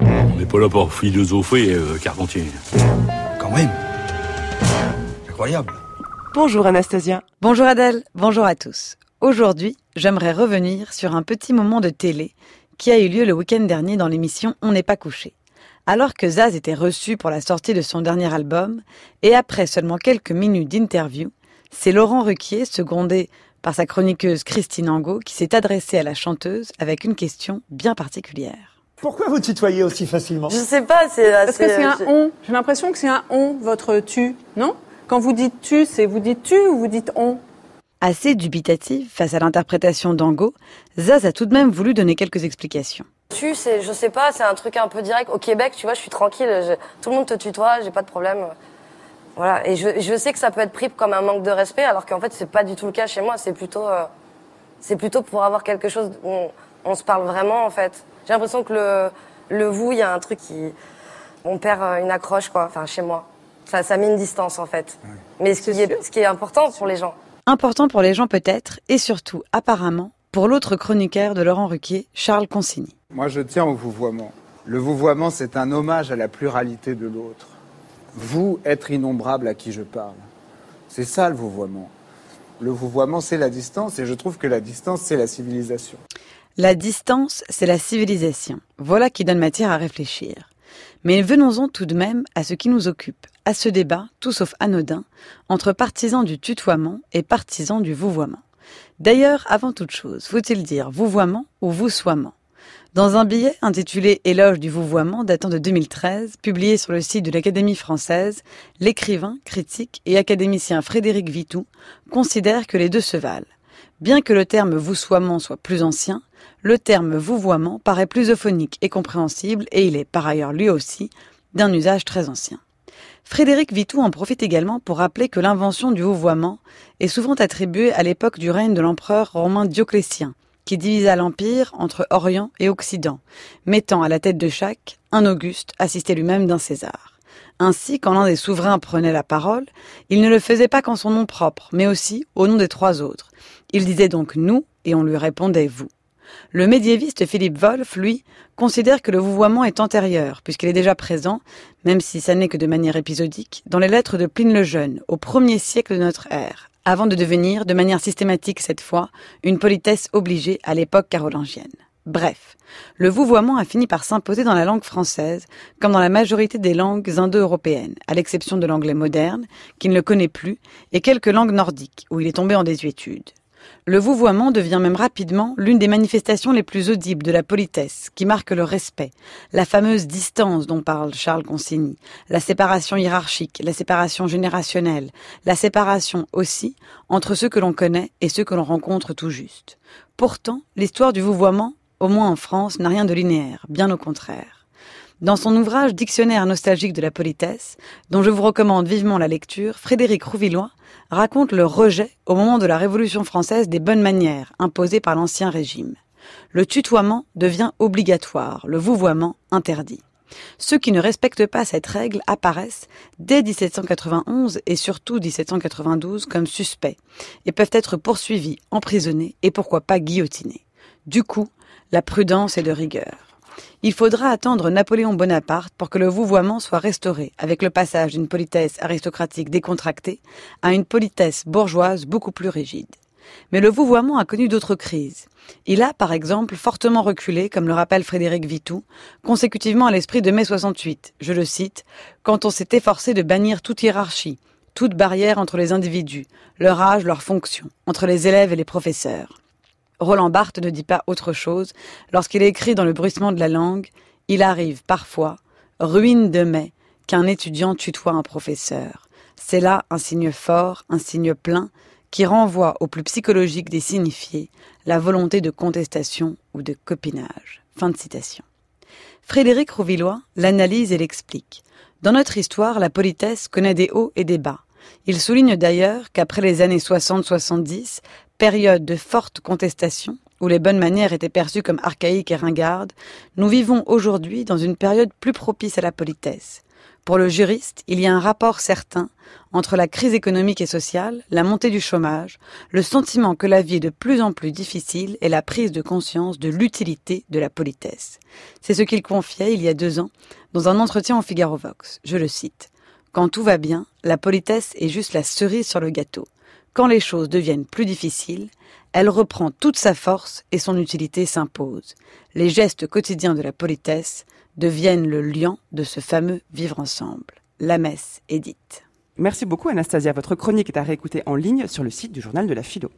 On n'est pas là pour philosopher, euh, Carpentier. Quand même. Incroyable. Bonjour Anastasia. Bonjour Adèle, bonjour à tous. Aujourd'hui, j'aimerais revenir sur un petit moment de télé qui a eu lieu le week-end dernier dans l'émission On n'est pas couché. Alors que Zaz était reçu pour la sortie de son dernier album, et après seulement quelques minutes d'interview, c'est Laurent Ruquier, secondé par sa chroniqueuse Christine Angot, qui s'est adressé à la chanteuse avec une question bien particulière. Pourquoi vous tutoyez aussi facilement Je sais pas, c'est Parce que c'est un je- on. J'ai l'impression que c'est un on, votre tu, non? Quand vous dites tu, c'est vous dites tu ou vous dites on? Assez dubitative face à l'interprétation d'Angot, Zaz a tout de même voulu donner quelques explications. Tu, c'est, je sais pas, c'est un truc un peu direct. Au Québec, tu vois, je suis tranquille, je- tout le monde te tutoie, j'ai pas de problème. Voilà, et je, je sais que ça peut être pris comme un manque de respect, alors qu'en fait, c'est pas du tout le cas chez moi. C'est plutôt, euh, c'est plutôt pour avoir quelque chose où on, on se parle vraiment, en fait. J'ai l'impression que le, le vous, il y a un truc qui, on perd euh, une accroche, quoi. Enfin, chez moi, ça, ça met une distance, en fait. Mais ce qui est, ce qui est important pour les gens. Important pour les gens peut-être, et surtout, apparemment, pour l'autre chroniqueur de Laurent Ruquier, Charles Consigny. Moi, je tiens au vouvoiement. Le vouvoiement, c'est un hommage à la pluralité de l'autre. Vous, être innombrable à qui je parle. C'est ça le vouvoiement. Le vouvoiement, c'est la distance, et je trouve que la distance, c'est la civilisation. La distance, c'est la civilisation. Voilà qui donne matière à réfléchir. Mais venons-en tout de même à ce qui nous occupe, à ce débat, tout sauf anodin, entre partisans du tutoiement et partisans du vouvoiement. D'ailleurs, avant toute chose, faut-il dire vouvoiement ou voussoiement Dans un billet intitulé Éloge du vouvoiement datant de 2013, publié sur le site de l'Académie française, l'écrivain, critique et académicien Frédéric Vitou considère que les deux se valent. Bien que le terme voussoiement soit plus ancien, le terme vouvoiement paraît plus euphonique et compréhensible et il est par ailleurs lui aussi d'un usage très ancien. Frédéric Vitou en profite également pour rappeler que l'invention du vouvoiement est souvent attribuée à l'époque du règne de l'empereur romain Dioclétien, qui divisa l'empire entre Orient et Occident, mettant à la tête de chaque un Auguste assisté lui-même d'un César. Ainsi, quand l'un des souverains prenait la parole, il ne le faisait pas qu'en son nom propre, mais aussi au nom des trois autres. Il disait donc nous et on lui répondait vous. Le médiéviste Philippe Wolff, lui, considère que le vouvoiement est antérieur, puisqu'il est déjà présent, même si ça n'est que de manière épisodique, dans les lettres de Pline le Jeune, au premier siècle de notre ère, avant de devenir, de manière systématique cette fois, une politesse obligée à l'époque carolingienne. Bref, le vouvoiement a fini par s'imposer dans la langue française, comme dans la majorité des langues indo-européennes, à l'exception de l'anglais moderne, qui ne le connaît plus, et quelques langues nordiques, où il est tombé en désuétude. Le vouvoiement devient même rapidement l'une des manifestations les plus audibles de la politesse, qui marque le respect, la fameuse distance dont parle Charles Consigny, la séparation hiérarchique, la séparation générationnelle, la séparation aussi entre ceux que l'on connaît et ceux que l'on rencontre tout juste. Pourtant, l'histoire du vouvoiement, au moins en France, n'a rien de linéaire, bien au contraire. Dans son ouvrage Dictionnaire nostalgique de la politesse, dont je vous recommande vivement la lecture, Frédéric Rouvillois raconte le rejet au moment de la Révolution française des bonnes manières imposées par l'Ancien Régime. Le tutoiement devient obligatoire, le vouvoiement interdit. Ceux qui ne respectent pas cette règle apparaissent dès 1791 et surtout 1792 comme suspects et peuvent être poursuivis, emprisonnés et pourquoi pas guillotinés. Du coup, la prudence est de rigueur. Il faudra attendre Napoléon Bonaparte pour que le vouvoiement soit restauré, avec le passage d'une politesse aristocratique décontractée à une politesse bourgeoise beaucoup plus rigide. Mais le vouvoiement a connu d'autres crises. Il a, par exemple, fortement reculé, comme le rappelle Frédéric Vitou, consécutivement à l'esprit de mai 68, je le cite, quand on s'est efforcé de bannir toute hiérarchie, toute barrière entre les individus, leur âge, leur fonction, entre les élèves et les professeurs. Roland Barthes ne dit pas autre chose lorsqu'il écrit dans le bruissement de la langue Il arrive parfois, ruine de mai, qu'un étudiant tutoie un professeur. C'est là un signe fort, un signe plein, qui renvoie au plus psychologique des signifiés, la volonté de contestation ou de copinage. Fin de citation. Frédéric Rouvillois l'analyse et l'explique. Dans notre histoire, la politesse connaît des hauts et des bas. Il souligne d'ailleurs qu'après les années 60-70, période de forte contestation, où les bonnes manières étaient perçues comme archaïques et ringardes, nous vivons aujourd'hui dans une période plus propice à la politesse. Pour le juriste, il y a un rapport certain entre la crise économique et sociale, la montée du chômage, le sentiment que la vie est de plus en plus difficile et la prise de conscience de l'utilité de la politesse. C'est ce qu'il confiait il y a deux ans dans un entretien au Figaro Vox. Je le cite. Quand tout va bien, la politesse est juste la cerise sur le gâteau. Quand les choses deviennent plus difficiles, elle reprend toute sa force et son utilité s'impose. Les gestes quotidiens de la politesse deviennent le lien de ce fameux vivre ensemble. La messe est dite. Merci beaucoup Anastasia. Votre chronique est à réécouter en ligne sur le site du journal de la philo.